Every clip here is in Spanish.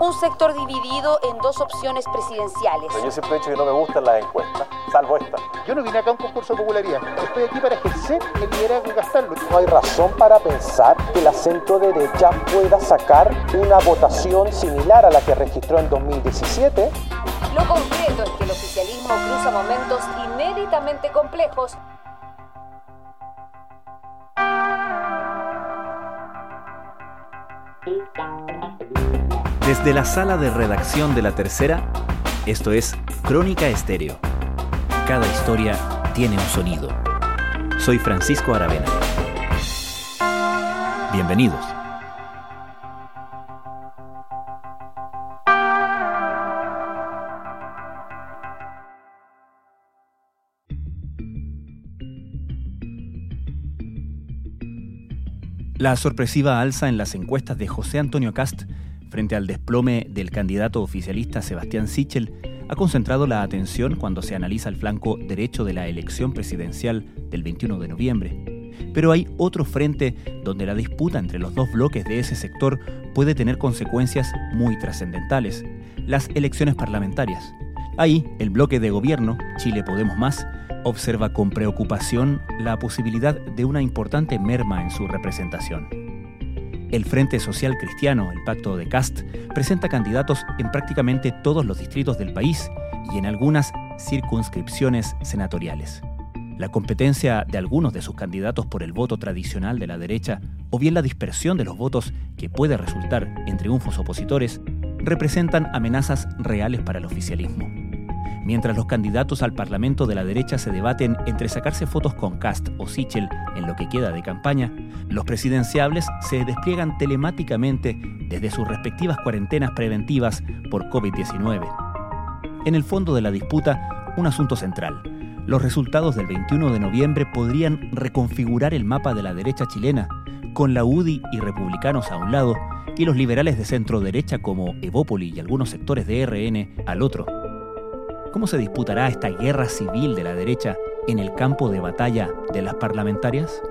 un sector dividido en dos opciones presidenciales. yo siempre he dicho que no me gustan las encuestas, salvo esta. Yo no vine acá a un concurso de popularidad, estoy aquí para ejercer el liderazgo y gastarlo. No hay razón para pensar que la centro derecha pueda sacar una votación similar a la que registró en 2017. Lo concreto es que el oficialismo cruza momentos inéditamente complejos Desde la sala de redacción de La Tercera, esto es Crónica Estéreo. Cada historia tiene un sonido. Soy Francisco Aravena. Bienvenidos. La sorpresiva alza en las encuestas de José Antonio Cast frente al desplome del candidato oficialista Sebastián Sichel ha concentrado la atención cuando se analiza el flanco derecho de la elección presidencial del 21 de noviembre. Pero hay otro frente donde la disputa entre los dos bloques de ese sector puede tener consecuencias muy trascendentales, las elecciones parlamentarias. Ahí, el bloque de gobierno, Chile Podemos Más, observa con preocupación la posibilidad de una importante merma en su representación. El Frente Social Cristiano, el Pacto de Cast, presenta candidatos en prácticamente todos los distritos del país y en algunas circunscripciones senatoriales. La competencia de algunos de sus candidatos por el voto tradicional de la derecha o bien la dispersión de los votos que puede resultar en triunfos opositores representan amenazas reales para el oficialismo. Mientras los candidatos al Parlamento de la derecha se debaten entre sacarse fotos con Cast o Sichel en lo que queda de campaña, los presidenciables se despliegan telemáticamente desde sus respectivas cuarentenas preventivas por COVID-19. En el fondo de la disputa, un asunto central. Los resultados del 21 de noviembre podrían reconfigurar el mapa de la derecha chilena, con la UDI y republicanos a un lado y los liberales de centro derecha como Evópoli y algunos sectores de RN al otro. ¿Cómo se disputará esta guerra civil de la derecha en el campo de batalla de las parlamentarias?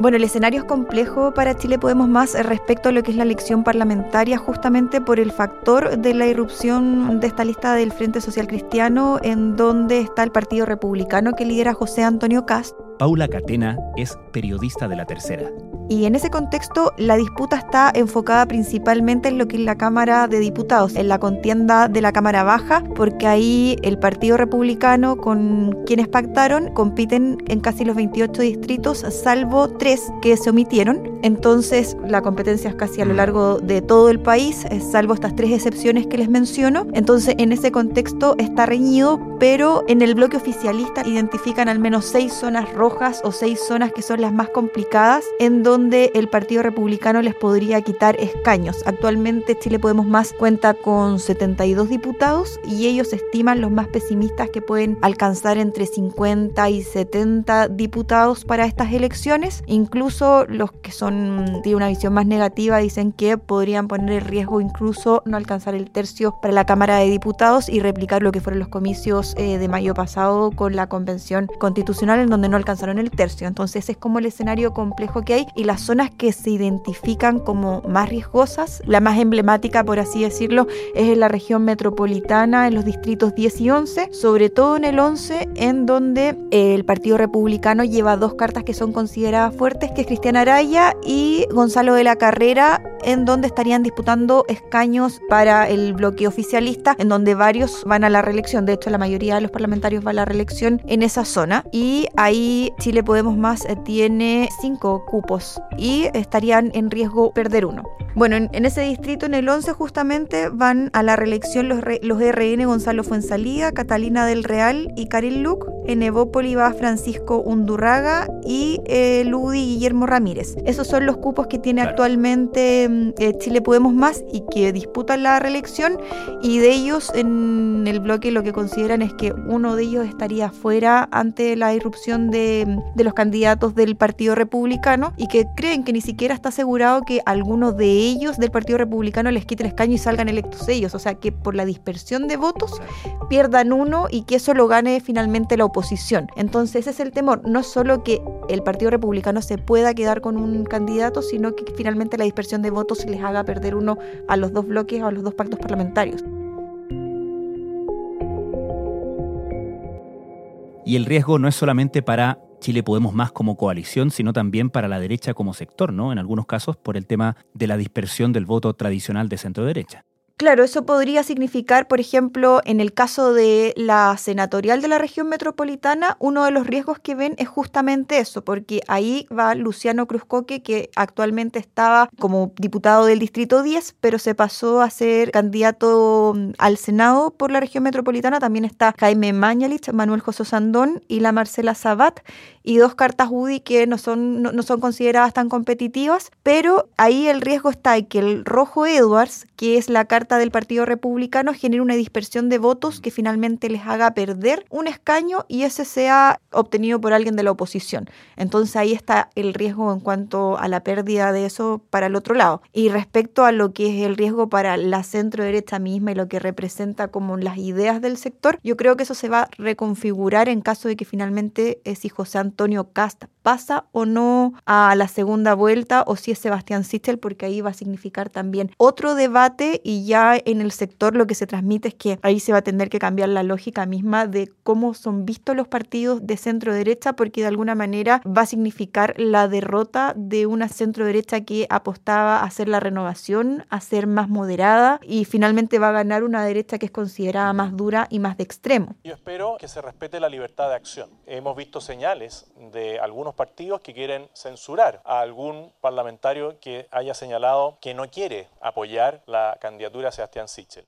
Bueno, el escenario es complejo para Chile Podemos Más respecto a lo que es la elección parlamentaria, justamente por el factor de la irrupción de esta lista del Frente Social Cristiano, en donde está el Partido Republicano que lidera José Antonio Cast. Paula Catena es periodista de La Tercera. Y en ese contexto, la disputa está enfocada principalmente en lo que es la Cámara de Diputados, en la contienda de la Cámara Baja, porque ahí el Partido Republicano con quienes pactaron compiten en casi los 28 distritos, salvo tres que se omitieron. Entonces, la competencia es casi a lo largo de todo el país, salvo estas tres excepciones que les menciono. Entonces, en ese contexto está reñido, pero en el bloque oficialista identifican al menos seis zonas rojas o seis zonas que son las más complicadas, en donde donde el Partido Republicano les podría quitar escaños. Actualmente Chile Podemos Más cuenta con 72 diputados y ellos estiman los más pesimistas que pueden alcanzar entre 50 y 70 diputados para estas elecciones. Incluso los que son de una visión más negativa dicen que podrían poner en riesgo incluso no alcanzar el tercio para la Cámara de Diputados y replicar lo que fueron los comicios eh, de mayo pasado con la Convención Constitucional en donde no alcanzaron el tercio. Entonces es como el escenario complejo que hay y las zonas que se identifican como más riesgosas, la más emblemática, por así decirlo, es en la región metropolitana, en los distritos 10 y 11, sobre todo en el 11, en donde el Partido Republicano lleva dos cartas que son consideradas fuertes, que es Cristian Araya y Gonzalo de la Carrera, en donde estarían disputando escaños para el bloque oficialista, en donde varios van a la reelección. De hecho, la mayoría de los parlamentarios va a la reelección en esa zona. Y ahí Chile Podemos Más eh, tiene cinco cupos y estarían en riesgo perder uno. Bueno, en, ese distrito, en el 11 justamente, van a la reelección los, los RN Gonzalo Fuensalida, Catalina del Real y Karin Luc. En Evópoli va Francisco Undurraga y eh, Ludi Guillermo Ramírez. Esos son los cupos que tiene actualmente mm, eh, Chile Podemos Más y que disputan la reelección. Y de ellos, en el bloque, lo que consideran es que uno de ellos estaría fuera ante la irrupción de, de los candidatos del Partido Republicano y que creen que ni siquiera está asegurado que alguno de ellos del Partido Republicano les quite el escaño y salgan electos ellos. O sea, que por la dispersión de votos pierdan uno y que eso lo gane finalmente la oposición. Entonces ese es el temor. No solo que el Partido Republicano se pueda quedar con un candidato, sino que finalmente la dispersión de votos votos les haga perder uno a los dos bloques o a los dos pactos parlamentarios. Y el riesgo no es solamente para Chile Podemos Más como coalición, sino también para la derecha como sector, ¿no? En algunos casos por el tema de la dispersión del voto tradicional de centro derecha. Claro, eso podría significar, por ejemplo, en el caso de la senatorial de la región metropolitana, uno de los riesgos que ven es justamente eso, porque ahí va Luciano Cruzcoque, que actualmente estaba como diputado del Distrito 10, pero se pasó a ser candidato mm, al Senado por la región metropolitana. También está Jaime Mañalich, Manuel José Sandón y la Marcela Sabat, y dos cartas UDI que no son, no, son consideradas tan competitivas, pero ahí el riesgo está en que el rojo Edwards, que es la carta del Partido Republicano genera una dispersión de votos que finalmente les haga perder un escaño y ese sea obtenido por alguien de la oposición. Entonces ahí está el riesgo en cuanto a la pérdida de eso para el otro lado. Y respecto a lo que es el riesgo para la centro derecha misma y lo que representa como las ideas del sector, yo creo que eso se va a reconfigurar en caso de que finalmente eh, si José Antonio Casta pasa o no a la segunda vuelta o si es Sebastián Sichel, porque ahí va a significar también otro debate y ya en el sector lo que se transmite es que ahí se va a tener que cambiar la lógica misma de cómo son vistos los partidos de centro derecha, porque de alguna manera va a significar la derrota de una centro derecha que apostaba a hacer la renovación, a ser más moderada y finalmente va a ganar una derecha que es considerada más dura y más de extremo. Yo espero que se respete la libertad de acción. Hemos visto señales de algunos partidos que quieren censurar a algún parlamentario que haya señalado que no quiere apoyar la candidatura Sebastián Sichel.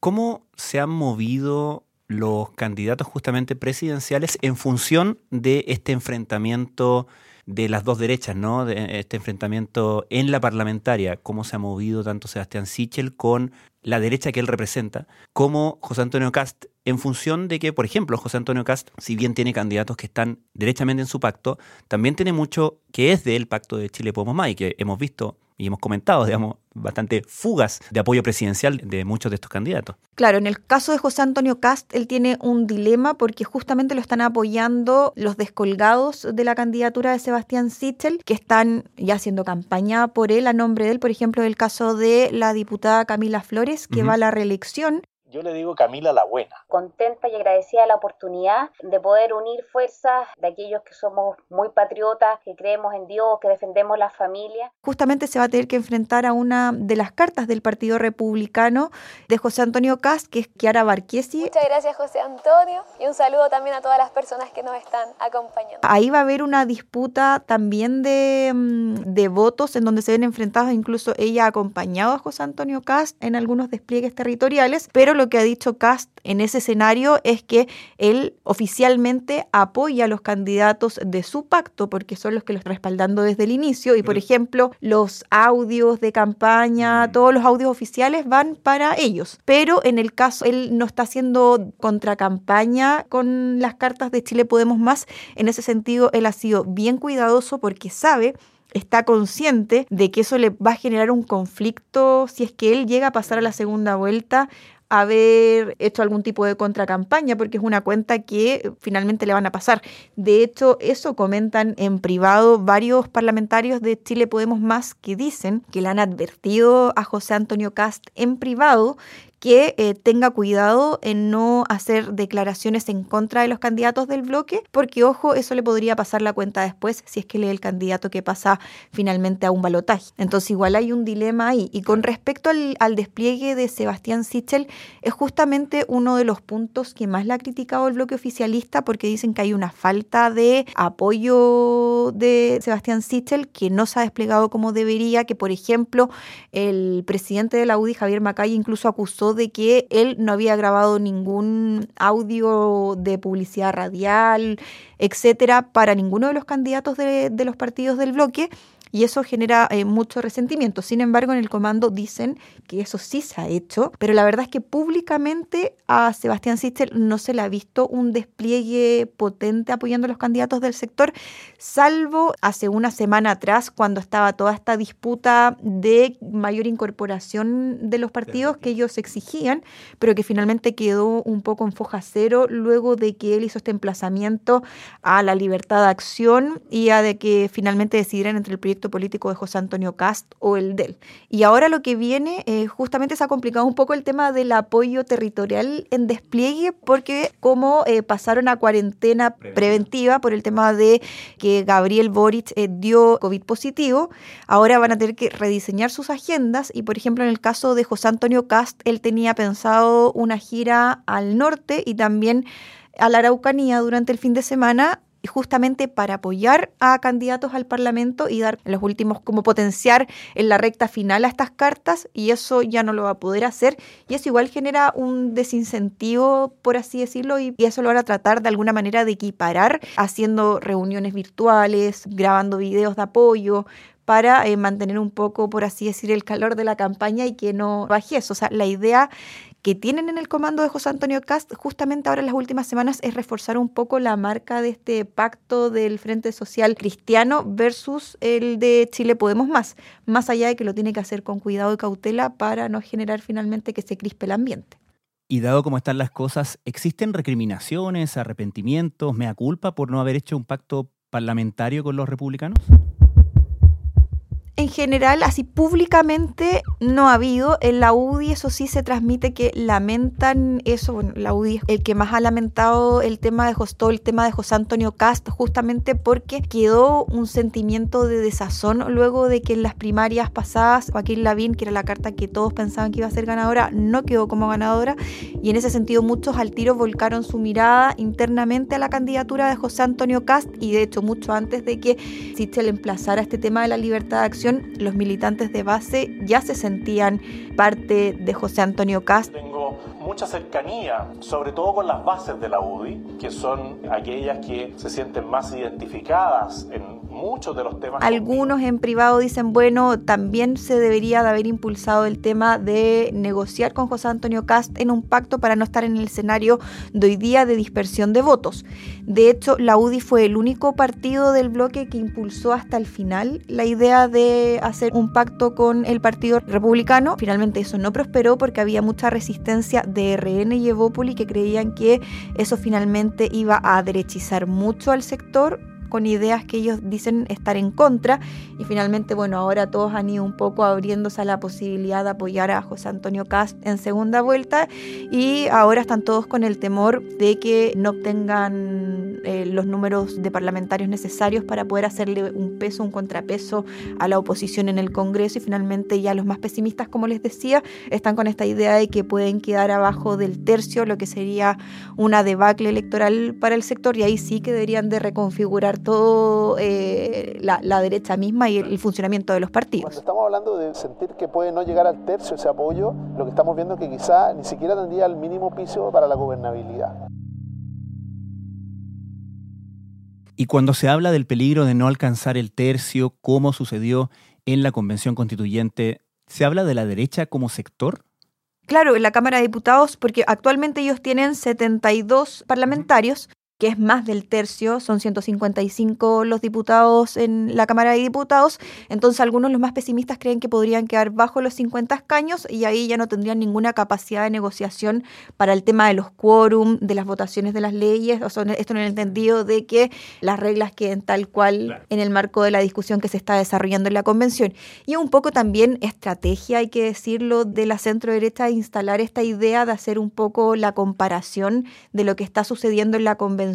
¿Cómo se han movido los candidatos justamente presidenciales en función de este enfrentamiento de las dos derechas, ¿no? De este enfrentamiento en la parlamentaria, cómo se ha movido tanto Sebastián Sichel con la derecha que él representa, como José Antonio Cast, en función de que, por ejemplo, José Antonio Cast, si bien tiene candidatos que están derechamente en su pacto, también tiene mucho que es del pacto de Chile Podemos Más y que hemos visto y hemos comentado, digamos, bastante fugas de apoyo presidencial de muchos de estos candidatos. Claro, en el caso de José Antonio Cast, él tiene un dilema porque justamente lo están apoyando los descolgados de la candidatura de Sebastián Sichel, que están ya haciendo campaña por él, a nombre de él, por ejemplo, el caso de la diputada Camila Flores, que va a la reelección, yo le digo Camila la Buena. Contenta y agradecida de la oportunidad de poder unir fuerzas de aquellos que somos muy patriotas, que creemos en Dios, que defendemos la familia. Justamente se va a tener que enfrentar a una de las cartas del Partido Republicano de José Antonio Cast, que es Chiara Barquiesi. Muchas gracias José Antonio y un saludo también a todas las personas que nos están acompañando. Ahí va a haber una disputa también de, mm, de votos en donde se ven enfrentados, incluso ella ha acompañado a José Antonio Cast en algunos despliegues territoriales, pero lo que ha dicho Cast en ese escenario es que él oficialmente apoya a los candidatos de su pacto, porque son los que los respaldando desde el inicio. Y, por ejemplo, los audios de campaña, mm. todos los audios oficiales van para ellos. Pero en el caso, él no está haciendo contracampaña con las cartas de Chile Podemos Más. En ese sentido, él ha sido bien cuidadoso porque sabe está consciente de que eso le va a generar un conflicto si es que él llega a pasar a la segunda vuelta haber hecho algún tipo de contracampaña, porque es una cuenta que finalmente le van a pasar. De hecho, eso comentan en privado varios parlamentarios de Chile Podemos Más que dicen que le han advertido a José Antonio Cast en privado que eh, tenga cuidado en no hacer declaraciones en contra de los candidatos del bloque, porque ojo, eso le podría pasar la cuenta después si es que lee el candidato que pasa finalmente a un balotaje. Entonces igual hay un dilema ahí. Y con respecto al, al despliegue de Sebastián Sichel, es justamente uno de los puntos que más le ha criticado el bloque oficialista porque dicen que hay una falta de apoyo de Sebastián Sichel que no se ha desplegado como debería, que por ejemplo el presidente de la UDI, Javier Macay, incluso acusó de que él no había grabado ningún audio de publicidad radial, etcétera, para ninguno de los candidatos de, de los partidos del bloque y eso genera eh, mucho resentimiento. Sin embargo, en el comando dicen que eso sí se ha hecho, pero la verdad es que públicamente a Sebastián Sister no se le ha visto un despliegue potente apoyando a los candidatos del sector, salvo hace una semana atrás cuando estaba toda esta disputa de mayor incorporación de los partidos que ellos exigían, pero que finalmente quedó un poco en foja cero luego de que él hizo este emplazamiento a la libertad de acción y a de que finalmente decidieran entre el proyecto proyecto político de José Antonio Cast o el del. Y ahora lo que viene, eh, justamente se ha complicado un poco el tema del apoyo territorial en despliegue, porque como eh, pasaron a cuarentena preventiva por el tema de que Gabriel Boric eh, dio COVID positivo, ahora van a tener que rediseñar sus agendas y, por ejemplo, en el caso de José Antonio Cast, él tenía pensado una gira al norte y también a la Araucanía durante el fin de semana justamente para apoyar a candidatos al Parlamento y dar los últimos como potenciar en la recta final a estas cartas y eso ya no lo va a poder hacer y eso igual genera un desincentivo por así decirlo y, eso lo van a tratar de alguna manera de equiparar haciendo reuniones virtuales, grabando videos de apoyo, para eh, mantener un poco, por así decir, el calor de la campaña y que no baje eso. O sea, la idea que tienen en el comando de José Antonio Cast justamente ahora en las últimas semanas es reforzar un poco la marca de este pacto del Frente Social Cristiano versus el de Chile Podemos Más, más allá de que lo tiene que hacer con cuidado y cautela para no generar finalmente que se crispe el ambiente. Y dado cómo están las cosas, ¿existen recriminaciones, arrepentimientos, mea culpa por no haber hecho un pacto parlamentario con los republicanos? En general, así públicamente no ha habido. En la UDI, eso sí, se transmite que lamentan eso. Bueno, la UDI es el que más ha lamentado el tema de José, el tema de José Antonio Cast, justamente porque quedó un sentimiento de desazón luego de que en las primarias pasadas, Joaquín Lavín, que era la carta que todos pensaban que iba a ser ganadora, no quedó como ganadora. Y en ese sentido, muchos al tiro volcaron su mirada internamente a la candidatura de José Antonio Cast. Y de hecho, mucho antes de que le emplazara este tema de la libertad de acción los militantes de base ya se sentían parte de José Antonio Cast. Mucha cercanía, sobre todo con las bases de la UDI, que son aquellas que se sienten más identificadas en muchos de los temas. Algunos en privado dicen, bueno, también se debería de haber impulsado el tema de negociar con José Antonio Cast en un pacto para no estar en el escenario de hoy día de dispersión de votos. De hecho, la UDI fue el único partido del bloque que impulsó hasta el final la idea de hacer un pacto con el Partido Republicano. Finalmente eso no prosperó porque había mucha resistencia de RN y Evópoli que creían que eso finalmente iba a derechizar mucho al sector con ideas que ellos dicen estar en contra. Y finalmente, bueno, ahora todos han ido un poco abriéndose a la posibilidad de apoyar a José Antonio Cast en segunda vuelta. Y ahora están todos con el temor de que no obtengan eh, los números de parlamentarios necesarios para poder hacerle un peso, un contrapeso a la oposición en el Congreso. Y finalmente ya los más pesimistas, como les decía, están con esta idea de que pueden quedar abajo del tercio, lo que sería una debacle electoral para el sector. Y ahí sí que deberían de reconfigurar todo eh, la, derecha misma y el, funcionamiento de los partidos. Cuando estamos hablando de sentir que puede no llegar al tercio ese apoyo, lo que estamos viendo es que quizá ni siquiera tendría el mínimo piso para la gobernabilidad. Y cuando se habla del peligro de no alcanzar el tercio, como sucedió en la Convención Constituyente, ¿se habla de la derecha como sector? Claro, en la Cámara de Diputados, porque actualmente ellos tienen 72 parlamentarios que es más del tercio, son 155 los diputados en la Cámara de Diputados, entonces algunos los más pesimistas creen que podrían quedar bajo los 50 escaños y ahí ya no tendrían ninguna capacidad de negociación para el tema de los quórum, de las votaciones de las leyes, o sea, esto en el entendido de que las reglas queden tal cual en el marco de la discusión que se está desarrollando en la convención. Y un poco también estrategia, hay que decirlo, de la centro derecha de instalar esta idea de hacer un poco la comparación de lo que está sucediendo en la convención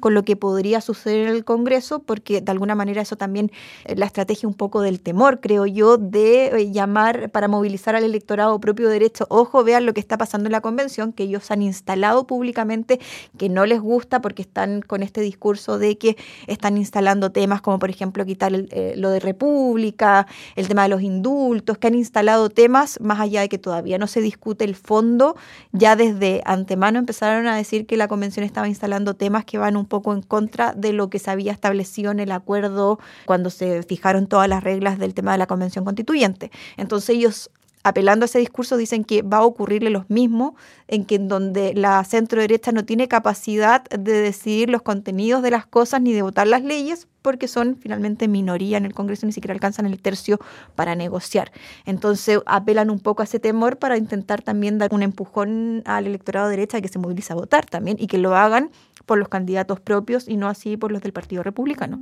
con lo que podría suceder en el Congreso, porque de alguna manera eso también es la estrategia un poco del temor, creo yo, de eh, llamar para movilizar al electorado propio derecho, ojo, vean lo que está pasando en la convención, que ellos han instalado públicamente, que no les gusta porque están con este discurso de que están instalando temas como por ejemplo quitar eh, lo de república, el tema de los indultos, que han instalado temas más allá de que todavía no se discute el fondo, ya desde antemano empezaron a decir que la convención estaba instalando temas que van un poco en contra de lo que se había establecido en el acuerdo cuando se fijaron todas las reglas del tema de la Convención Constituyente. Entonces ellos apelando a ese discurso, dicen que va a ocurrirle lo mismo, en que en donde la centro derecha no tiene capacidad de decidir los contenidos de las cosas ni de votar las leyes, porque son finalmente minoría en el Congreso, ni siquiera alcanzan el tercio para negociar. Entonces apelan un poco a ese temor para intentar también dar un empujón al electorado de derecha que se moviliza a votar también y que lo hagan por los candidatos propios y no así por los del Partido Republicano.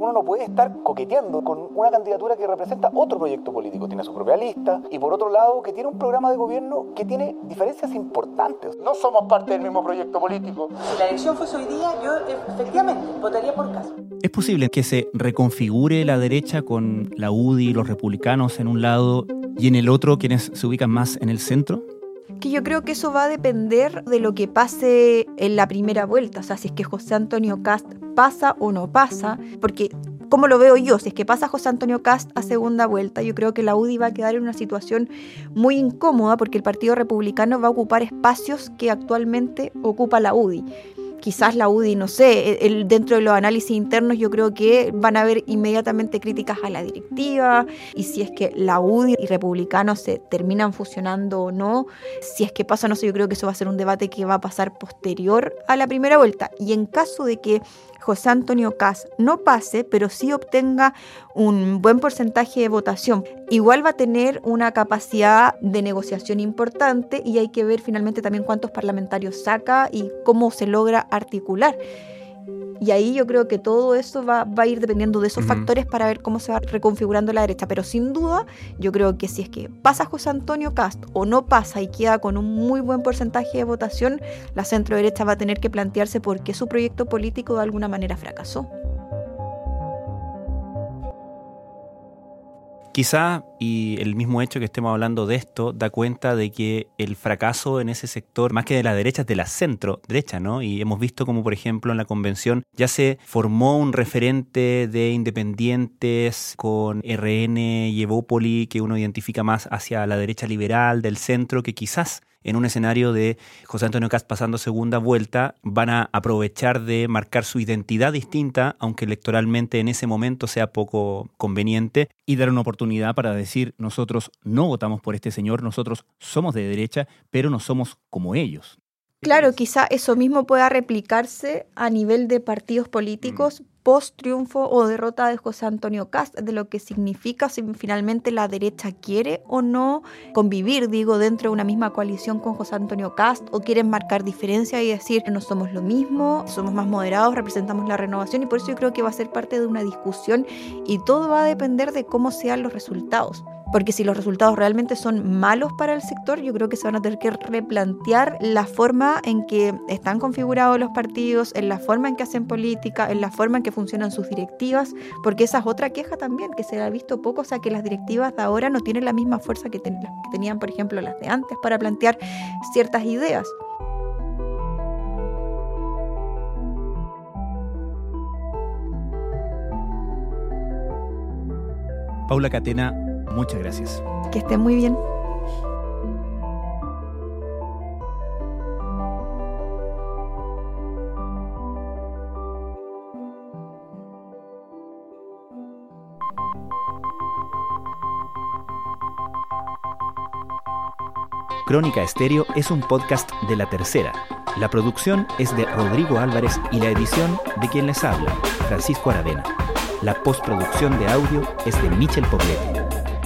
uno no puede estar coqueteando con una candidatura que representa otro proyecto político, tiene su propia lista, y por otro lado que tiene un programa de gobierno que tiene diferencias importantes. No somos parte del mismo proyecto político. Si la elección fuese hoy día, yo efectivamente votaría por caso. ¿Es posible que se reconfigure la derecha con la UDI y los republicanos en un lado y en el otro quienes se ubican más en el centro? Que yo creo que eso va a depender de lo que pase en la primera vuelta, o sea, si es que José Antonio Cast pasa o no pasa, porque como lo veo yo, si es que pasa José Antonio Cast a segunda vuelta, yo creo que la UDI va a quedar en una situación muy incómoda porque el Partido Republicano va a ocupar espacios que actualmente ocupa la UDI quizás la UDI, no sé, el, dentro de los análisis internos yo creo que van a haber inmediatamente críticas a la directiva y si es que la UDI y republicanos se terminan fusionando o no, si es que pasa, no sé, yo creo que eso va a ser un debate que va a pasar posterior a la primera vuelta. Y en caso de que José Antonio Cas no pase, pero sí obtenga un buen porcentaje de votación, igual va a tener una capacidad de negociación importante y hay que ver finalmente también cuántos parlamentarios saca y cómo se logra articular. Y ahí yo creo que todo eso va, a ir dependiendo de esos factores para ver cómo se va reconfigurando la derecha. Pero sin duda, yo creo que si es que pasa José Antonio Cast o no pasa y queda con un muy buen porcentaje de votación, la centro derecha va a tener que plantearse por qué su proyecto político de alguna manera fracasó. Quizá, y el mismo hecho que estemos hablando de esto, da cuenta de que el fracaso en ese sector, más que de la derecha, es de la centro derecha, ¿no? Y hemos visto como, por ejemplo, en la convención ya se formó un referente de independientes con RN y Evópoli, que uno identifica más hacia la derecha liberal del centro, que quizás en un escenario de José Antonio Cast pasando segunda vuelta, van a aprovechar de marcar su identidad distinta, aunque electoralmente en ese momento sea poco conveniente, y dar una oportunidad para decir, nosotros no votamos por este señor, nosotros somos de derecha, pero no somos como ellos. Claro, quizá eso mismo pueda replicarse a nivel de partidos políticos, post triunfo o derrota de José Antonio Cast, de lo que significa si finalmente la derecha quiere o no convivir, digo, dentro de una misma coalición con José Antonio Cast, o quieren marcar diferencia y decir no somos lo mismo, somos más moderados, representamos la renovación, y por eso yo creo que va a ser parte de una discusión y todo va a depender de cómo sean los resultados porque si los resultados realmente son malos para el sector, yo creo que se van a tener que replantear la forma en que están configurados los partidos, en la forma en que hacen política, en la forma en que funcionan sus directivas, porque esa es otra queja también, que se ha visto poco, o sea, que las directivas de ahora no tienen la misma fuerza que, tenían, por ejemplo, las de antes para plantear ciertas ideas. Paula Catena, Muchas gracias. Que estén muy bien. Crónica Estéreo es un podcast de La Tercera. La producción es de Rodrigo Álvarez y la edición de quien les habla, Francisco Aravena. La postproducción de audio es de Michel Poblete.